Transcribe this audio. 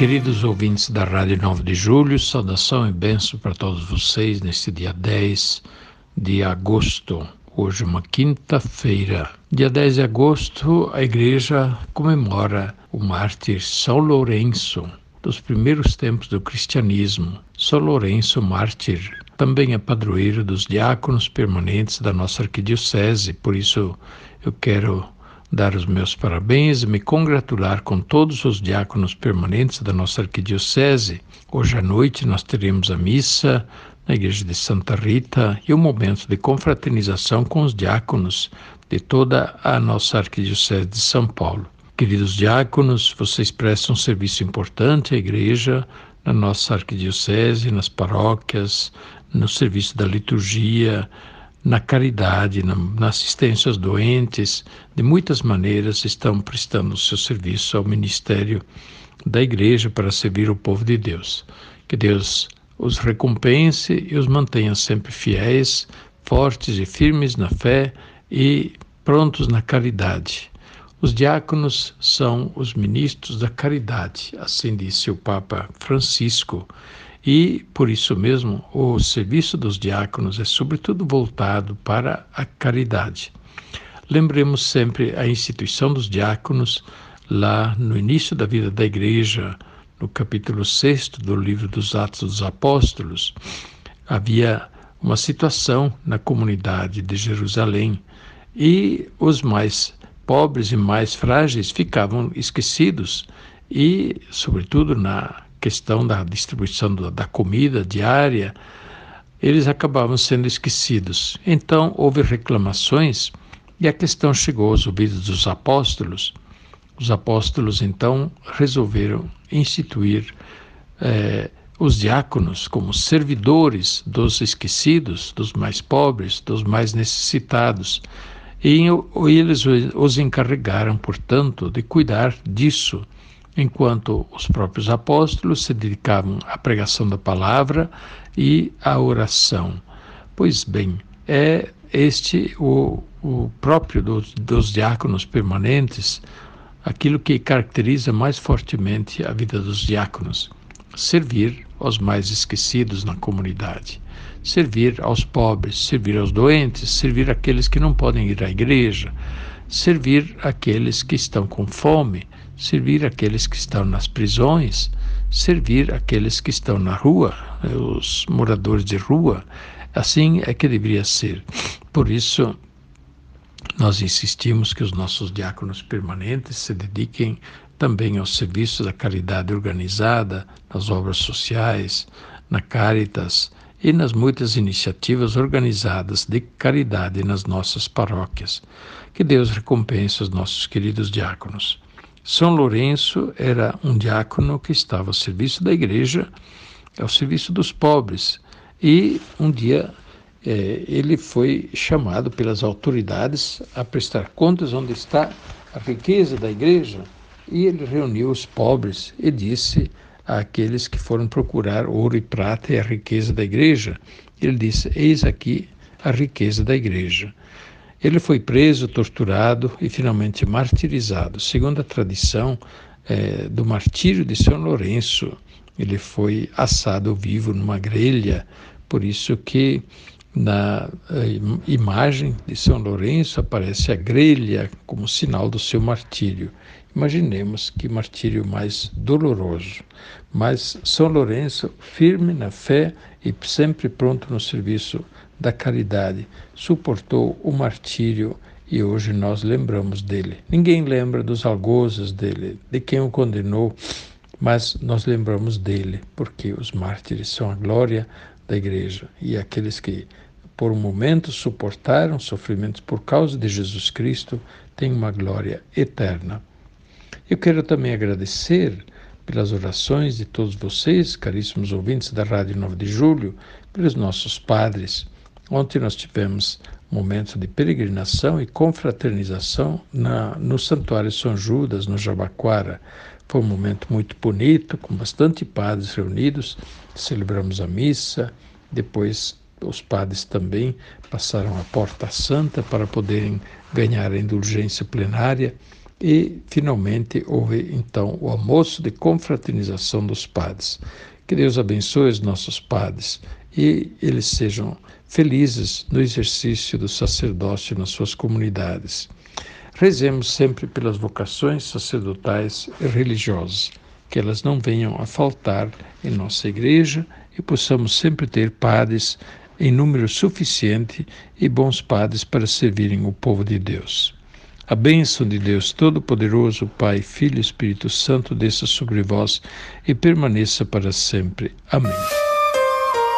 Queridos ouvintes da Rádio 9 de Julho, saudação e benção para todos vocês neste dia 10 de agosto. Hoje, uma quinta-feira. Dia 10 de agosto, a igreja comemora o mártir São Lourenço, dos primeiros tempos do cristianismo. São Lourenço, mártir, também é padroeiro dos diáconos permanentes da nossa arquidiocese, por isso eu quero dar os meus parabéns e me congratular com todos os diáconos permanentes da nossa arquidiocese. Hoje à noite nós teremos a missa na igreja de Santa Rita e um momento de confraternização com os diáconos de toda a nossa arquidiocese de São Paulo. Queridos diáconos, vocês prestam um serviço importante à igreja, na nossa arquidiocese, nas paróquias, no serviço da liturgia, na caridade, na, na, assistência aos doentes, de muitas maneiras estão prestando o seu serviço ao ministério da igreja para servir o povo de Deus. Que Deus os recompense e os mantenha sempre fiéis, fortes e firmes na fé e prontos na caridade. Os diáconos são os ministros da caridade, assim disse o Papa Francisco e, por isso mesmo, o serviço dos diáconos é sobretudo voltado para a caridade. Lembremos sempre a instituição dos diáconos lá no início da vida da igreja, no capítulo 6 do livro dos Atos dos Apóstolos. Havia uma situação na comunidade de Jerusalém e os mais pobres e mais frágeis ficavam esquecidos e, sobretudo, na questão da distribuição da comida diária, eles acabavam sendo esquecidos. Então houve reclamações e a questão chegou aos ouvidos dos apóstolos. Os apóstolos então resolveram instituir eh, os diáconos como servidores dos esquecidos, dos mais pobres, dos mais necessitados. E eles os encarregaram, portanto, de cuidar disso enquanto os próprios apóstolos se dedicavam à pregação da palavra e à oração. Pois bem, é este o, o próprio dos, dos diáconos permanentes, aquilo que caracteriza mais fortemente a vida dos diáconos: servir aos mais esquecidos na comunidade, servir aos pobres, servir aos doentes, servir aqueles que não podem ir à igreja, servir aqueles que estão com fome, servir aqueles que estão nas prisões, servir aqueles que estão na rua, os moradores de rua. Assim é que deveria ser. Por isso, nós insistimos que os nossos diáconos permanentes se dediquem também ao serviço da caridade organizada, nas obras sociais, na Caritas e nas muitas iniciativas organizadas de caridade nas nossas paróquias. Que Deus recompense os nossos queridos diáconos. São Lourenço era um diácono que estava ao serviço da igreja, ao serviço dos pobres. E um dia é, ele foi chamado pelas autoridades a prestar contas onde está a riqueza da igreja. E ele reuniu os pobres e disse àqueles que foram procurar ouro e prata e a riqueza da igreja: ele disse: Eis aqui a riqueza da igreja. Ele foi preso, torturado e finalmente martirizado. Segundo a tradição é, do martírio de São Lourenço, ele foi assado vivo numa grelha, por isso que na eh, imagem de São Lourenço aparece a grelha como sinal do seu martírio. Imaginemos que martírio mais doloroso. Mas São Lourenço, firme na fé e sempre pronto no serviço da caridade, suportou o martírio e hoje nós lembramos dele. Ninguém lembra dos algozes dele, de quem o condenou, mas nós lembramos dele, porque os mártires são a glória da igreja e aqueles que por um momento suportaram sofrimentos por causa de Jesus Cristo têm uma glória eterna. Eu quero também agradecer pelas orações de todos vocês, caríssimos ouvintes da Rádio 9 de Julho, pelos nossos padres. Ontem nós tivemos momento de peregrinação e confraternização na, no Santuário São Judas, no Jabaquara. Foi um momento muito bonito, com bastante padres reunidos. Celebramos a missa, depois os padres também passaram a Porta Santa para poderem ganhar a indulgência plenária e finalmente houve então o almoço de confraternização dos padres. Que Deus abençoe os nossos padres e eles sejam felizes no exercício do sacerdócio nas suas comunidades. Rezemos sempre pelas vocações sacerdotais e religiosas, que elas não venham a faltar em nossa igreja e possamos sempre ter padres em número suficiente e bons padres para servirem o povo de Deus. A bênção de Deus Todo-Poderoso, Pai, Filho e Espírito Santo, desça sobre vós e permaneça para sempre. Amém.